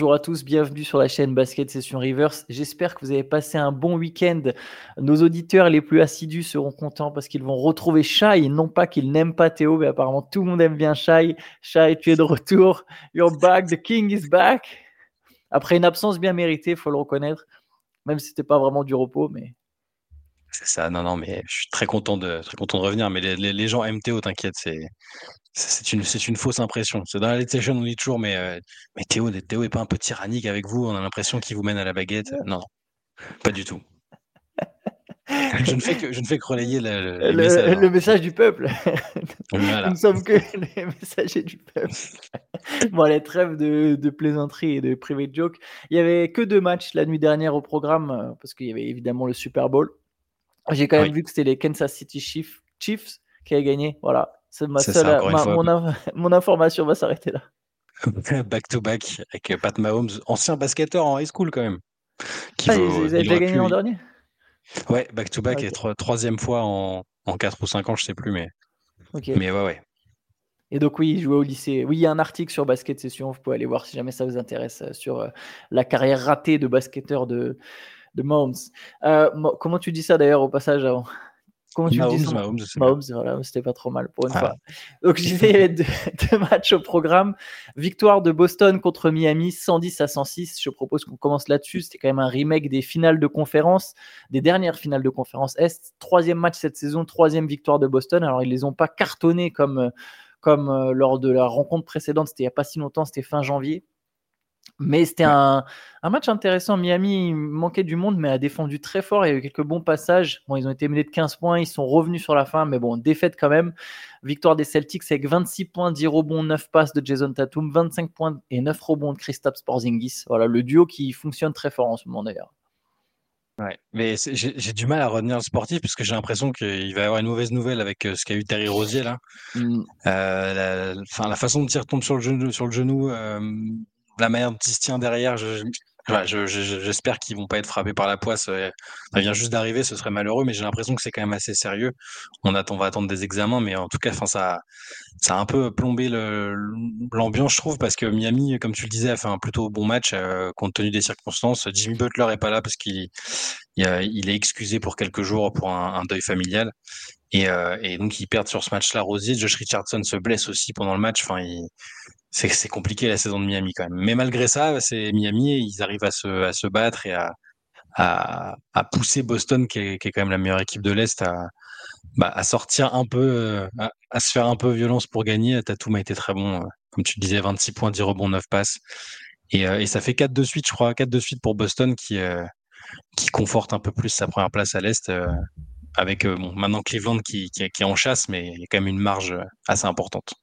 bonjour à tous, bienvenue sur la chaîne Basket Session Rivers. J'espère que vous avez passé un bon week-end. Nos auditeurs les plus assidus seront contents parce qu'ils vont retrouver Shai. Non pas qu'ils n'aiment pas Théo, mais apparemment tout le monde aime bien Shai. Shai, tu es de retour. You're back, the king is back. Après une absence bien méritée, il faut le reconnaître. Même si c'était pas vraiment du repos, mais c'est ça, non, non, mais je suis très content de, très content de revenir. Mais les, les, gens MTO, t'inquiète, c'est, c'est une, c'est une fausse impression. C'est dans la session, on dit toujours, mais, euh, mais Théo, Théo est pas un peu tyrannique avec vous? On a l'impression qu'il vous mène à la baguette. Non, pas du tout. je, ne fais que, je ne fais que relayer le, le, hein. message, du peuple. Nous ne sommes que les messagers du peuple. bon, les trêves de, de plaisanterie et de private joke. Il y avait que deux matchs la nuit dernière au programme, euh, parce qu'il y avait évidemment le Super Bowl. J'ai quand même vu que c'était les Kansas City Chiefs, Chiefs qui avaient gagné. Voilà, c'est ma seule, mon, information va s'arrêter là. back to back avec Pat Mahomes, ancien basketteur en high school quand même. Qui ah, ils, avaient déjà gagné l'an dernier? Ouais, back to back et troisième fois en, en 4 ou 5 ans, je sais plus, mais. Mais ouais, ouais. Et donc oui, il jouait au lycée. Oui, il y a un article sur Basket Session, vous pouvez aller voir si jamais ça vous intéresse, euh, sur euh, la carrière ratée de basketteur de, de Mahomes. Euh, comment tu dis ça d'ailleurs au passage avant? Comment tu Mahomes, dis ça Mahomes, Mahomes voilà, c'était pas trop mal pour une fois. Donc j'ai deux, deux, matchs au programme. Victoire de Boston contre Miami, 110 à 106. Je propose qu'on commence là-dessus. C'était quand même un remake des finales de conférence, des dernières finales de conférence Est. Troisième match cette saison, troisième victoire de Boston. Alors ils les ont pas cartonnés comme comme euh, lors de la rencontre précédente. C'était il y a pas si longtemps, c'était fin janvier. Mais c'était un, match intéressant. Miami manquait du monde, mais a défendu très fort. Il y a eu quelques bons passages. Bon, ils ont été menés de 15 points. Ils sont revenus sur la fin, mais bon, défaite quand même. Victoire des Celtics avec 26 points, 10 rebonds, 9 passes de Jason Tatum, 25 points et 9 rebonds de Kristaps Porzingis. Voilà, le duo qui fonctionne très fort en ce moment d'ailleurs. Ouais, mais j'ai du mal à retenir le sportif parce que j'ai l'impression qu'il va y avoir une mauvaise nouvelle avec euh, ce qu'a eu Terry Rosier là. Mm. Euh, la, la, façon dont il retombe sur le genou, sur le genou euh, la manière dont il se tient derrière, j'espère qu'ils vont pas être frappés par la poisse. Ça vient juste d'arriver, ce serait malheureux, mais j'ai l'impression que c'est quand même assez sérieux. On attend, va attendre des examens, mais en tout cas, ça, ça a un peu plombé l'ambiance, je trouve, parce que Miami, comme tu le disais, a fait un plutôt bon match euh, compte tenu des circonstances. Jimmy Butler est pas là parce qu'il il, est excusé pour quelques jours pour un, deuil familial. Et, euh, et, donc ils perdent sur ce match-là. Rosier, Josh Richardson se blesse aussi pendant le match. Enfin, c'est compliqué la saison de Miami quand même. Mais malgré ça, c'est Miami, ils arrivent à se, à se battre et à, à, à pousser Boston, qui est, qui est, quand même la meilleure équipe de l'Est, à, bah, à sortir un peu, à, à, se faire un peu violence pour gagner. Tatum a été très bon, comme tu disais, 26 points, 10 rebonds, 9 passes. Et, et ça fait 4 de suite, je crois, 4 de suite pour Boston qui, qui conforte un peu plus sa première place à l'Est. Avec bon, maintenant Cleveland qui, qui, qui est en chasse, mais il y a quand même une marge assez importante.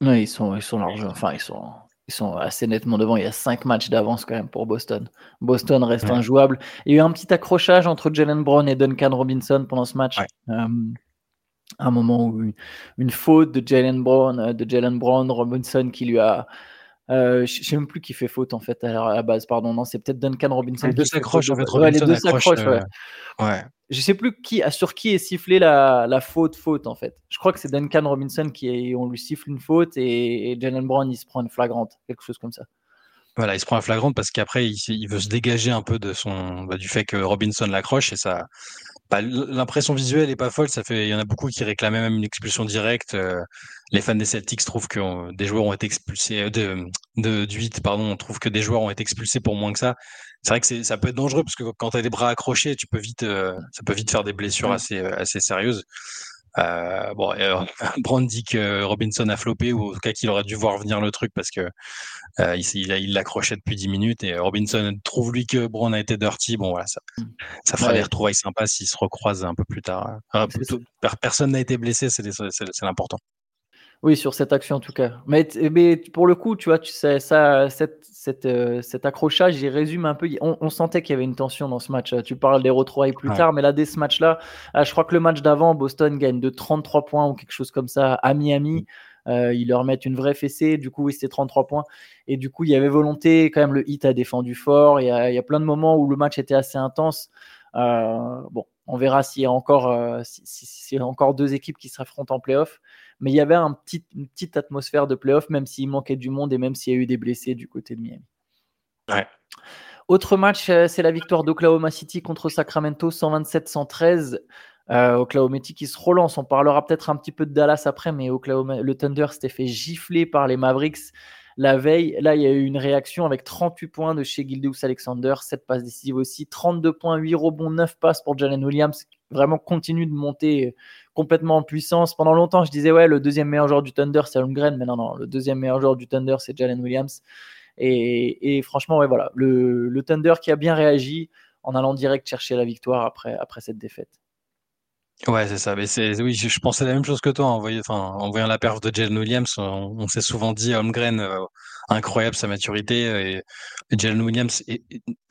Oui, ils sont, ils sont larges. Enfin, ils sont, ils sont assez nettement devant. Il y a cinq matchs d'avance quand même pour Boston. Boston reste injouable. Il y a eu un petit accrochage entre Jalen Brown et Duncan Robinson pendant ce match. Euh, un moment où une, faute de Jalen Brown, euh, de Jalen Brown, Robinson qui lui a euh, je sais même plus qui fait faute en fait à la, base, pardon. Non, c'est peut-être Duncan Robinson. Les deux s'accrochent en fait. Ouais, les deux s'accrochent. Ouais. ouais. Je sais plus qui, sur qui est sifflé la, la faute faute en fait. Je crois que c'est Duncan Robinson qui on lui siffle une faute et, Jalen Brown il se prend une flagrante, quelque chose comme ça. Voilà, il se prend un flagrante parce qu'après il, il, veut se dégager un peu de son bah, du fait que Robinson l'accroche et ça bah, l'impression visuelle est pas folle. Ça fait, il y en a beaucoup qui réclamaient même une expulsion directe. Euh, les fans des Celtics trouvent que euh, des joueurs ont été expulsés euh, de, de du 8, pardon. On trouve que des joueurs ont été expulsés pour moins que ça. C'est vrai que ça peut être dangereux parce que quand tu as des bras accrochés, tu peux vite, ça peut vite faire des blessures assez, assez sérieuses. Euh, bon, euh, Brand dit que Robinson a floppé ou en tout cas qu'il aurait dû voir venir le truc parce que euh, il, l'accrochait depuis 10 minutes et Robinson trouve lui que Brown a été dirty. Bon voilà, ça, ça fera des retrouvailles sympas s'ils se recroisent un peu plus tard. personne n'a été blessé, c'est l'important. Oui, sur cette action en tout cas. Mais, mais pour le coup, tu vois, tu sais, ça, cette, cette, euh, cet accrochage, il résume un peu. On, sentait qu'il y avait une tension dans ce match. Tu parles des retrouvailles plus tard, mais là, dès ce match-là, euh, je crois que le match d'avant, Boston gagne de 33 points ou quelque chose comme ça à Miami. Mm. Euh, ils leur mettent une vraie fessée. Du coup, oui, c'était 33 points. Et du coup, il y avait volonté. Quand même, le hit a défendu fort. Il y a, il y a plein de moments où le match était assez intense. Euh, bon, on verra s'il y a encore, euh, si, encore deux équipes qui s'affrontent en playoff. Mais il y avait un petit, une petite atmosphère de playoff, même s'il manquait du monde et même s'il y a eu des blessés du côté de Miami. Autre match, euh, c'est la victoire d'Oklahoma City contre Sacramento, 127-113. Euh, Oklahoma City qui se relance. On parlera peut-être un petit peu de Dallas après, mais Oklahoma, le Thunder s'était fait gifler par les Mavericks la veille. Là, il y a eu une réaction avec 38 points de chez Gildeus Alexander, 7 passes décisives aussi, 32 points, 8 rebonds, 9 passes pour Jalen Williams. Vraiment continue de monter complètement en puissance. Pendant longtemps, je disais, ouais, le deuxième meilleur joueur du Thunder, c'est Holmgren, mais non, non, le deuxième meilleur joueur du Thunder, c'est Jalen Williams. Et, franchement, ouais, voilà, le, Thunder qui a bien réagi en allant direct chercher la victoire après, après cette défaite. Ouais, c'est ça. Mais c'est, oui, je, pensais la même chose que toi en voyant, en voyant la perf de Jalen Williams. On, s'est souvent dit Holmgren, euh, incroyable sa maturité. Et, Jalen Williams,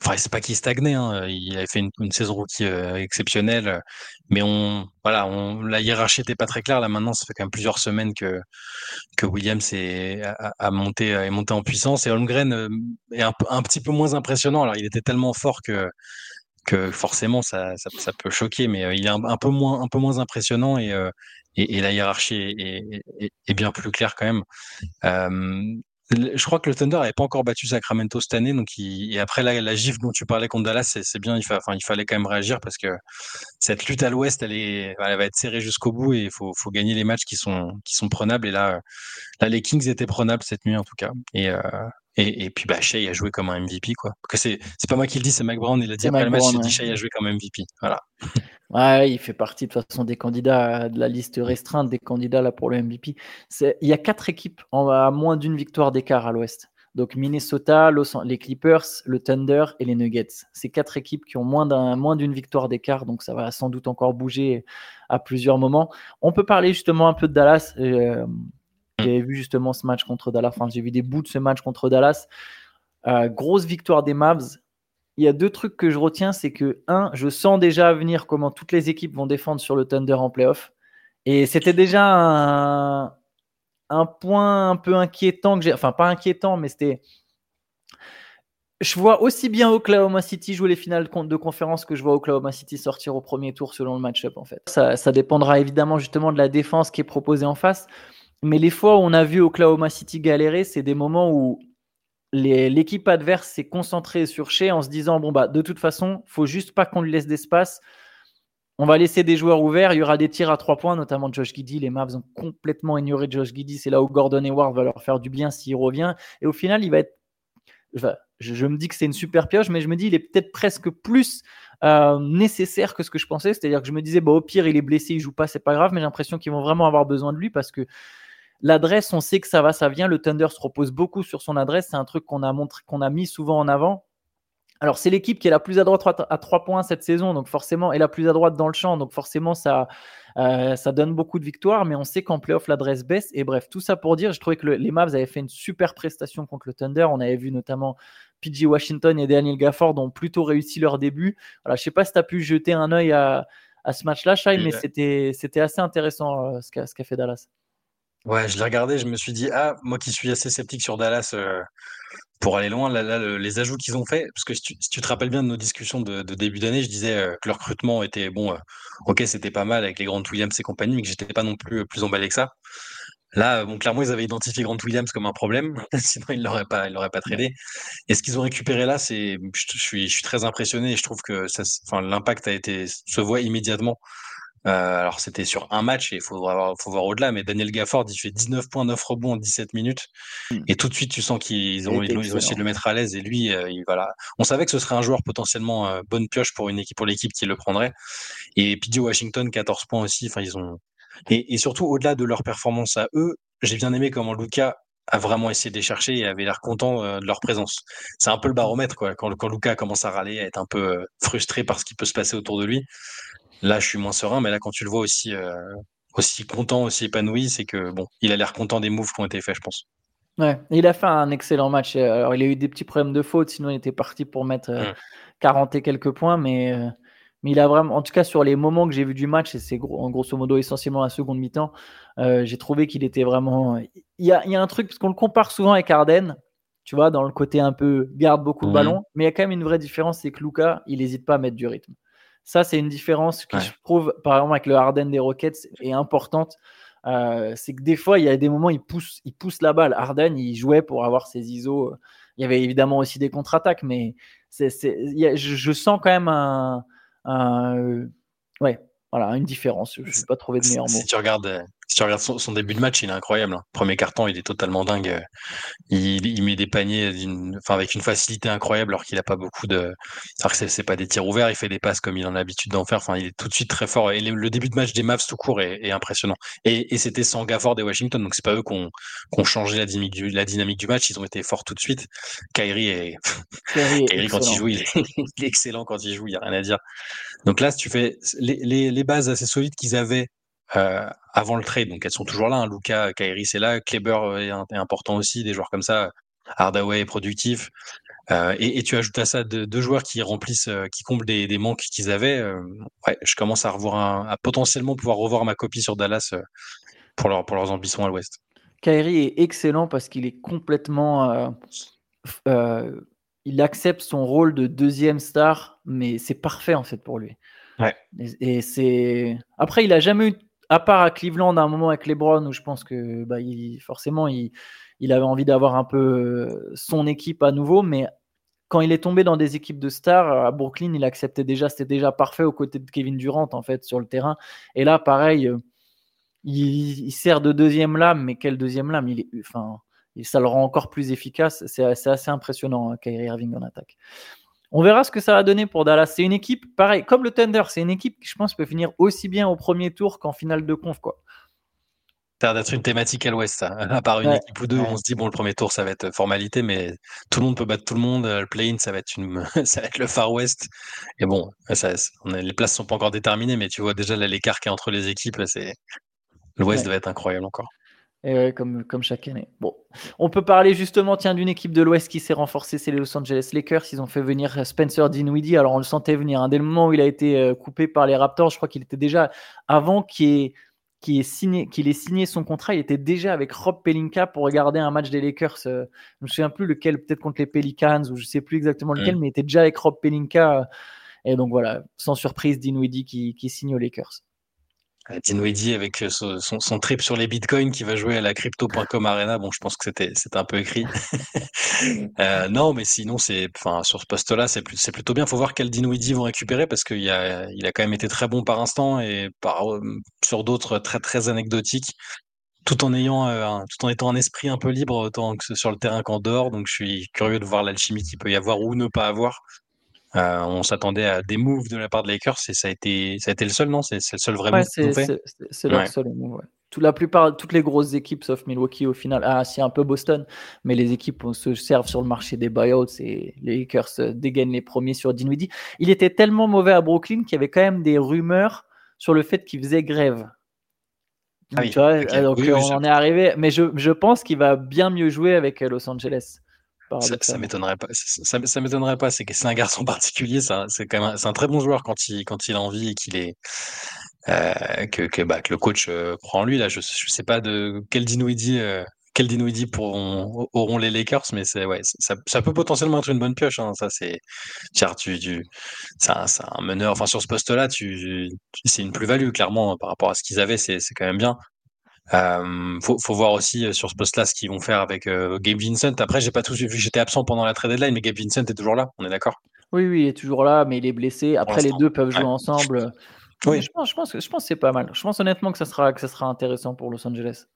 enfin, c'est pas qu'il stagnait. Hein, il avait fait une, saison rookie euh, exceptionnelle. Mais on, voilà, on, la hiérarchie était pas très claire. Là, maintenant, ça fait quand même plusieurs semaines que, que Williams est, a, monté, est monté en puissance. Et Holmgren euh, est un, un petit peu moins impressionnant. Alors, il était tellement fort que que forcément ça, ça, peut choquer, mais euh, il est un, peu moins un peu moins impressionnant et euh, et, la hiérarchie est, est, bien plus claire quand même. Euh, je crois que le Thunder n'avait pas encore battu Sacramento cette année, donc et après la, la gifle dont tu parlais contre Dallas, c'est bien. Il, enfin, il fallait quand même réagir parce que cette lutte à l'Ouest, elle, est, elle va être serrée jusqu'au bout et il faut, faut, gagner les matchs qui sont qui sont prenables. Et là, là, les Kings étaient prenables cette nuit en tout cas. Et, et, et, puis bah, Shea a joué comme un MVP. Quoi. Que c'est, c'est pas moi qui le dis, c'est Mike Brown. Il a dit après le match, il dit Shea a joué comme MVP. Voilà. Ouais, il fait partie de toute façon des candidats de la liste restreinte des candidats là pour le MVP. C'est, il y a quatre équipes en, à moins d'une victoire d'écart à l'Ouest. Donc Minnesota, les Clippers, le Thunder et les Nuggets. C'est quatre équipes qui ont moins, d'un, moins d'une victoire d'écart, donc ça va sans doute encore bouger à plusieurs moments. On peut parler justement un peu de Dallas. Euh, j'ai vu justement ce match contre Dallas. Enfin, j'ai vu des bouts de ce match contre Dallas. Euh, grosse victoire des Mavs. Il y a deux trucs que je retiens, c'est que un, je sens déjà venir comment toutes les équipes vont défendre sur le Thunder en playoff. Et c'était déjà un, un, point un peu inquiétant que j'ai, enfin pas inquiétant, mais c'était. Je vois aussi bien Oklahoma City jouer les finales de conférence que je vois Oklahoma City sortir au premier tour selon le match-up en fait. Ça, ça dépendra évidemment justement de la défense qui est proposée en face. Mais les fois où on a vu Oklahoma City galérer, c'est des moments où l'équipe adverse s'est concentrée sur Shea en se disant bon bah de toute façon, faut juste pas qu'on lui laisse d'espace. On va laisser des joueurs ouverts. Il y aura des tirs à trois points, notamment Josh Giddy. Les Mavs ont complètement ignoré Josh Giddy. C'est là où Gordon Hayward va leur faire du bien s'il revient. Et au final, il va être. je, me dis que c'est une super pioche, mais je me dis il est peut-être presque plus euh, nécessaire que ce que je pensais. C'est-à-dire que je me disais, bon, au pire, il est blessé, il joue pas, c'est pas grave, mais j'ai l'impression qu'ils vont vraiment avoir besoin de lui parce que L'adresse, on sait que ça va, ça vient. Le Thunder se repose beaucoup sur son adresse. C'est un truc qu'on a montré, qu'on a mis souvent en avant. Alors, c'est l'équipe qui est la plus à droite à 3 points cette saison, donc forcément, et la plus à droite dans le champ, donc forcément, ça, euh, ça donne beaucoup de victoires, mais on sait qu'en playoff, l'adresse baisse. Et bref, tout ça pour dire, je trouvais que les Mavs avaient fait une super prestation contre le Thunder. On avait vu notamment PG Washington et Daniel Gafford ont plutôt réussi leur début. Voilà, je sais pas si tu as pu jeter un œil à, ce match-là, Shai, mais c'était assez intéressant euh, ce qu'a fait Dallas. Ouais, je l'ai regardé, je me suis dit, ah, moi qui suis assez sceptique sur Dallas, euh, pour aller loin, là, là les ajouts qu'ils ont fait, parce que si tu, te rappelles bien de nos discussions de, début d'année, je disais euh, que le recrutement était bon, euh, ok, c'était pas mal avec les Grant Williams et compagnie, mais que j'étais pas non plus plus emballé que ça. Là, bon, clairement, ils avaient identifié Grant Williams comme un problème, sinon ils l'auraient pas, ils l'auraient pas tradé. Et ce qu'ils ont récupéré là, c'est, je, suis, je suis très impressionné et je trouve que ça, enfin, l'impact a été, se voit immédiatement. Euh, alors c'était sur un match et il faut voir, faut voir au-delà, mais Daniel Gafford il fait 19 points, 9 rebonds en 17 minutes hmm. et tout de suite tu sens qu'ils ont, ils ont, essayé de le mettre à l'aise et lui, euh, il, voilà. On savait que ce serait un joueur potentiellement euh, bonne pioche pour une équipe, pour l'équipe qui le prendrait. Et PJ Washington 14 points aussi. Enfin ils ont et, et surtout au-delà de leur performance à eux, j'ai bien aimé comment Luca a vraiment essayé de les chercher et avait l'air content de leur présence. C'est un peu le baromètre quoi. Quand, quand Luca commence à râler, à être un peu frustré par ce qui peut se passer autour de lui Là, je suis moins serein, mais là, quand tu le vois aussi, euh, aussi content, aussi épanoui, c'est que bon, il a l'air content des moves qui ont été faits, je pense. Ouais, il a fait un excellent match. Alors, il a eu des petits problèmes de faute, sinon il était parti pour mettre 40 euh, mmh. et quelques points, mais, euh, mais il a vraiment, en tout cas sur les moments que j'ai vu du match, et c'est en grosso modo essentiellement la seconde mi-temps, j'ai trouvé qu'il était vraiment. Il y a, il y a un truc, parce qu'on le compare souvent avec Arden, tu vois, dans le côté un peu garde beaucoup le mmh. ballon, mais il y a quand même une vraie différence, c'est que Luca, il n'hésite pas à mettre du rythme. Ça, c'est une différence que je trouve, par exemple, avec le Harden des Rockets, est importante. Euh, c'est que des fois, il y a des moments, il pousse, il pousse la balle. Harden, il jouait pour avoir ses ISO il y avait évidemment aussi des contre-attaques, mais c'est, je, sens quand même un, un ouais, voilà, une différence. Je n'ai pas trouvé de meilleur mot. Si tu regardes, euh, si tu regardes son, début de match, il est incroyable. Hein. Premier carton, il est totalement dingue. Il, met des paniers enfin, avec une facilité incroyable alors qu'il n'a pas beaucoup de. Alors que c'est pas des tirs ouverts, il fait des passes comme il en a l'habitude d'en faire. Enfin, il est tout de suite très fort. Et le, début de match des Mavs tout court est, impressionnant. Et, c'était sans Gafford des Washington, donc c'est pas eux qui ont, changé la dynamique, du, la dynamique du match. Ils ont été forts tout de suite. Kyrie est. Kyrie, quand il joue, il est, excellent quand il joue, il n'y a rien à dire. Donc là, si tu fais les, les bases assez solides qu'ils avaient euh, avant le trade. Donc elles sont toujours là. Hein. Luca, Kairi, c'est là. Kleber est, important aussi. Des joueurs comme ça. Hardaway est productif. Euh, et, tu ajoutes à ça deux, joueurs qui remplissent, euh, qui comblent des, manques qu'ils avaient. ouais, je commence à revoir à potentiellement pouvoir revoir ma copie sur Dallas pour, leur, pour leurs ambitions à l'Ouest. Kairi est excellent parce qu'il est complètement. il accepte son rôle de deuxième star, mais c'est parfait en fait pour lui. Ouais. Et, et c'est. Après, il a jamais eu à part à Cleveland, à un moment avec les Browns, où je pense que bah, forcément, il, avait envie d'avoir un peu euh, son équipe à nouveau, mais quand il est tombé dans des équipes de stars, à Brooklyn, il acceptait déjà, c'était déjà parfait aux côtés de Kevin Durant, en fait, sur le terrain. Et là, pareil, euh, il, sert de deuxième lame, mais quelle deuxième lame? Il enfin, Ça le rend encore plus efficace. C'est assez impressionnant, hein, Kyrie Irving en attaque. On verra ce que ça va donner pour Dallas. C'est une équipe, pareil, comme le Thunder, c'est une équipe qui, je pense, peut finir aussi bien au premier tour qu'en finale de conf. Quoi. Ça a d'être une thématique à l'ouest, ça. À part une équipe ou deux, on se dit, bon, le premier tour, ça va être formalité, mais tout le monde peut battre tout le monde. Le play-in, ça, va être une... ça va être le Far West. Et bon, les places ne sont pas encore déterminées, mais tu vois déjà l'écart qui est entre les équipes, c'est l'ouest va être incroyable encore. Et comme, comme chaque année. Bon, on peut parler justement tiens d'une équipe de l'Ouest qui s'est renforcée, c'est les Los Angeles Lakers. Ils ont fait venir Spencer Dinwiddie. Alors on le sentait venir. Hein. Dès le moment où il a été euh, coupé par les Raptors, je crois qu'il était déjà avant qu'il ait, ait, signé, qu'il ait signé son contrat, il était déjà avec Rob Pelinka pour regarder un match des Lakers. Euh, je me souviens plus lequel, peut-être contre les Pelicans ou je sais plus exactement lequel, mm. mais il était déjà avec Rob Pelinka. Et donc voilà, sans surprise, Dinwiddie qui, qui signe aux Lakers. Dinwiddie avec euh, son, trip sur les bitcoins qui va jouer à la crypto.com arena. Bon, je pense que c'était c'était un peu écrit. euh, non, mais sinon c'est, enfin sur ce poste-là, c'est c'est plutôt bien. Faut voir quel Dinwiddie vont récupérer parce qu'il a il a quand même été très bon par instant et par euh, sur d'autres très très anecdotiques. Tout en ayant, euh, tout en étant un esprit un peu libre autant que sur le terrain qu'en dehors. Donc je suis curieux de voir l'alchimie qu'il peut y avoir ou ne pas avoir. Euh, on s'attendait à des moves de la part de Lakers et ça a été, ça a été le seul, non? C'est le seul vrai move C'est le seul move, Tout, la plupart, toutes les grosses équipes, sauf Milwaukee au final, ah, si un peu Boston, mais les équipes se servent sur le marché des buyouts et les Lakers euh, dégainent les premiers sur Dinwiddie. Il était tellement mauvais à Brooklyn qu'il y avait quand même des rumeurs sur le fait qu'il faisait grève. Ah donc, on en est arrivé, mais je, je pense qu'il va bien mieux jouer avec euh, Los Angeles. Ça, ça m'étonnerait pas. Ça, ça m'étonnerait pas. C'est c'est un garçon particulier. C'est quand même c'est un très bon joueur quand il quand il a envie et qu'il est euh, que que, bah, que le coach euh, croit en lui. Là, je je sais pas de quel Dinwiddie euh, quel Dinwiddie pourront auront les Lakers, mais c'est ouais ça, ça peut potentiellement être une bonne pioche. Hein, ça c'est tu tu c'est un, un, meneur. Enfin sur ce poste-là, tu, c'est une plus-value clairement par rapport à ce qu'ils avaient. C'est c'est quand même bien. Euh, faut, faut, voir aussi euh, sur ce poste-là ce qu'ils vont faire avec euh, Gabe Vincent. Après, j'ai pas tout vu, j'étais absent pendant la trade deadline, mais Gabe Vincent est toujours là, on est d'accord? Oui, oui, il est toujours là, mais il est blessé. Après, les deux peuvent jouer ensemble. Oui. Je pense, je pense, je pense que c'est pas mal. Je pense honnêtement que ça sera, que ça sera intéressant pour Los Angeles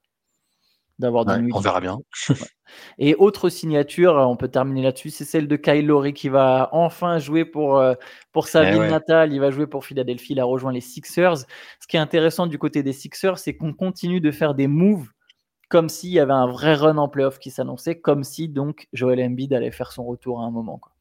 d'avoir On verra bien. Et autre signature, on peut terminer là-dessus, c'est celle de Kyle Lowry qui va enfin jouer pour, euh, pour sa eh ville natale. Il va jouer pour Philadelphie. Il a rejoint les Sixers. Ce qui est intéressant du côté des Sixers, c'est qu'on continue de faire des moves comme s'il y avait un vrai run en playoff qui s'annonçait, comme si donc Joel Embiid allait faire son retour à un moment. Quoi.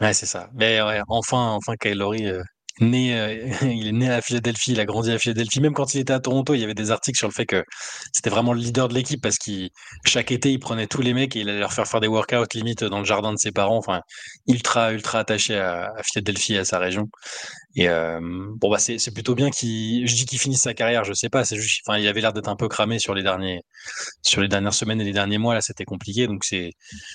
Ouais, c'est ça. Mais enfin, enfin, Kyle Lowry, euh, né, euh, il est né à Philadelphie, il a grandi à Philadelphie. Même quand il était à Toronto, il y avait des articles sur le fait que c'était vraiment le leader de l'équipe parce qu'il chaque été il prenait tous les mecs et il allait leur faire faire des workouts limite dans le jardin de ses parents. Enfin, ultra ultra attaché à, Philadelphie et à sa région. Et euh, bon bah c'est plutôt bien qu'il, je dis qu'il finisse sa carrière, je sais pas, c'est juste, enfin il avait l'air d'être un peu cramé sur les derniers, sur les dernières semaines et les derniers mois là, c'était compliqué, donc c'est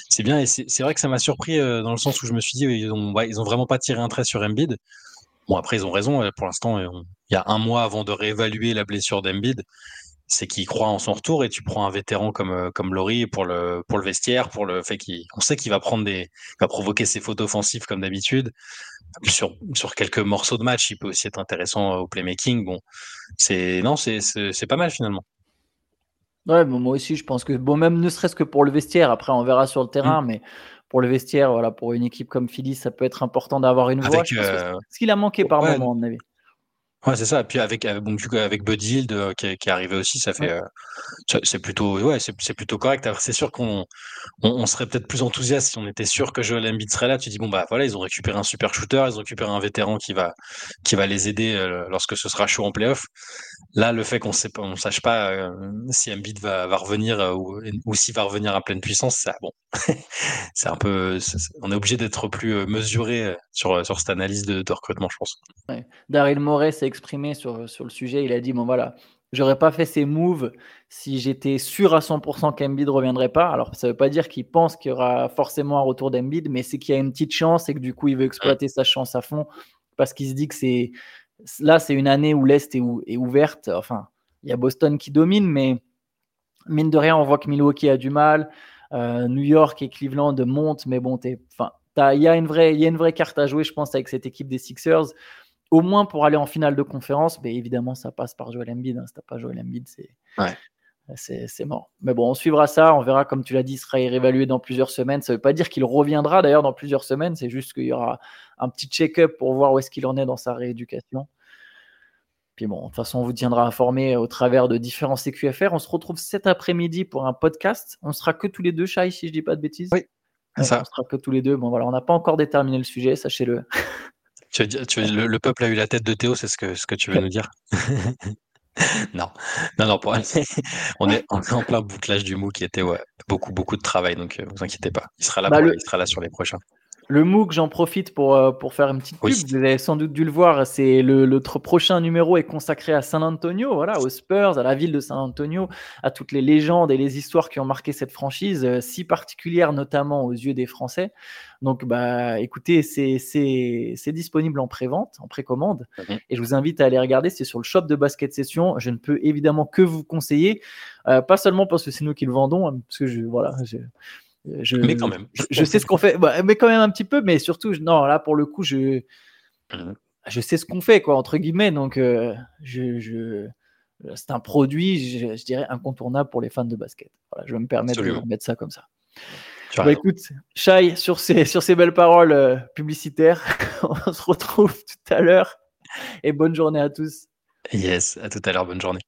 c'est bien et c'est vrai que ça m'a surpris euh, dans le sens où je me suis dit ils ont ils ont vraiment pas tiré un trait sur Embiid. Bon, après, ils ont raison. Euh, pour l'instant, euh, il y a un mois avant de réévaluer la blessure d'Embiid. c'est qu'il croit en son retour et tu prends un vétéran comme euh, comme Laurie pour le pour le vestiaire, pour le fait qu'on sait qu'il va prendre des, va provoquer ses fautes offensives comme d'habitude. Sur sur quelques morceaux de match, il peut aussi être intéressant au playmaking. Bon, c'est non, c'est c'est pas mal finalement. Ouais, moi aussi, je pense que bon, même ne serait-ce que pour le vestiaire. Après, on verra sur le terrain, mmh. mais pour le vestiaire, voilà, pour une équipe comme Philly, ça peut être important d'avoir une voix. Euh, ce qu'il a manqué par moment, à mon avis. Ouais, c'est ça. Puis avec, avec, donc, avec Buddy Hield euh, qui, qui, est arrivé aussi, ça fait, euh, c'est plutôt, ouais, c'est plutôt correct. Après, c'est sûr qu'on on, serait peut-être plus enthousiaste si on était sûr que Joel Embiid serait là. Tu dis bon bah voilà, ils ont récupéré un super shooter, ils ont récupéré un vétéran qui va, qui va les aider euh, lorsque ce sera chaud en playoff. Là, le fait qu'on on sache pas si Embiid va, va revenir ou, ou s'il va revenir à pleine puissance, ça, bon, c'est un peu, on est obligé d'être plus mesuré sur, sur cette analyse de, de recrutement, je pense. Ouais. Daryl Morey s'est exprimé sur, sur le sujet. Il a dit Bon, voilà, j'aurais pas fait ces moves si j'étais sûr à 100% qu'Embiid reviendrait pas. Alors, ça veut pas dire qu'il pense qu'il y aura forcément un retour d'Embiid, mais c'est qu'il y a une petite chance et que du coup, il veut exploiter sa chance à fond parce qu'il se dit que c'est là, c'est une année où l'Est est, ouverte. Enfin, il y a Boston qui domine, mais mine de rien, on voit que Milwaukee a du mal. Euh, New York et Cleveland montent, mais bon, il y, a une vraie, carte à jouer, je pense, avec cette équipe des Sixers au moins pour aller en finale de conférence. Mais évidemment, ça passe par Joel Embiid. Hein. Si t'as pas Joel Embiid, c'est c'est mort. Mais bon, on suivra ça. On verra, comme tu l'as dit, il sera réévalué dans plusieurs semaines. Ça ne veut pas dire qu'il reviendra d'ailleurs dans plusieurs semaines. C'est juste qu'il y aura un petit check-up pour voir où est-ce qu'il en est dans sa rééducation. Puis bon, de toute façon, on vous tiendra informé au travers de différents CQFR. On se retrouve cet après-midi pour un podcast. On sera que tous les deux, Chai, si je dis pas de bêtises. Oui. ça. On sera que tous les deux. Bon, voilà, on n'a pas encore déterminé le sujet, sachez-le. Tu, tu le, peuple a eu la tête de Théo, c'est ce que, ce que tu veux nous dire Non, non, non. on, est, en plein bouclage du mou qui était ouais, beaucoup, beaucoup de travail, donc euh, vous inquiétez pas. Il sera là, bah, il sera là sur les prochains. Le MOOC, j'en profite pour, euh, pour faire une petite pub. Vous avez sans doute dû le voir, c'est le, notre prochain numéro est consacré à San Antonio, voilà, aux Spurs, à la ville de San Antonio, à toutes les légendes et les histoires qui ont marqué cette franchise, euh, si particulière notamment aux yeux des Français. Donc, bah, écoutez, c'est disponible en pré-vente, en précommande, mhm. et je vous invite à aller regarder. C'est sur le shop de Basket Session. Je ne peux évidemment que vous conseiller, euh, pas seulement parce que c'est nous qui le vendons, hein, parce que je, voilà, je, je, mais quand même. Je, sais ce qu'on fait, bah, mais quand même un petit peu, mais surtout, non, là pour le coup, je, mmh. je sais ce qu'on fait, quoi, entre guillemets. Donc, euh, je, c'est un produit, je, dirais, incontournable pour les fans de basket. Voilà, je vais me permettre de mettre ça comme ça. Bah, écoute, Shai, sur ces, sur ces belles paroles euh, publicitaires, on se retrouve tout à l'heure et bonne journée à tous. Yes, à tout à l'heure, bonne journée.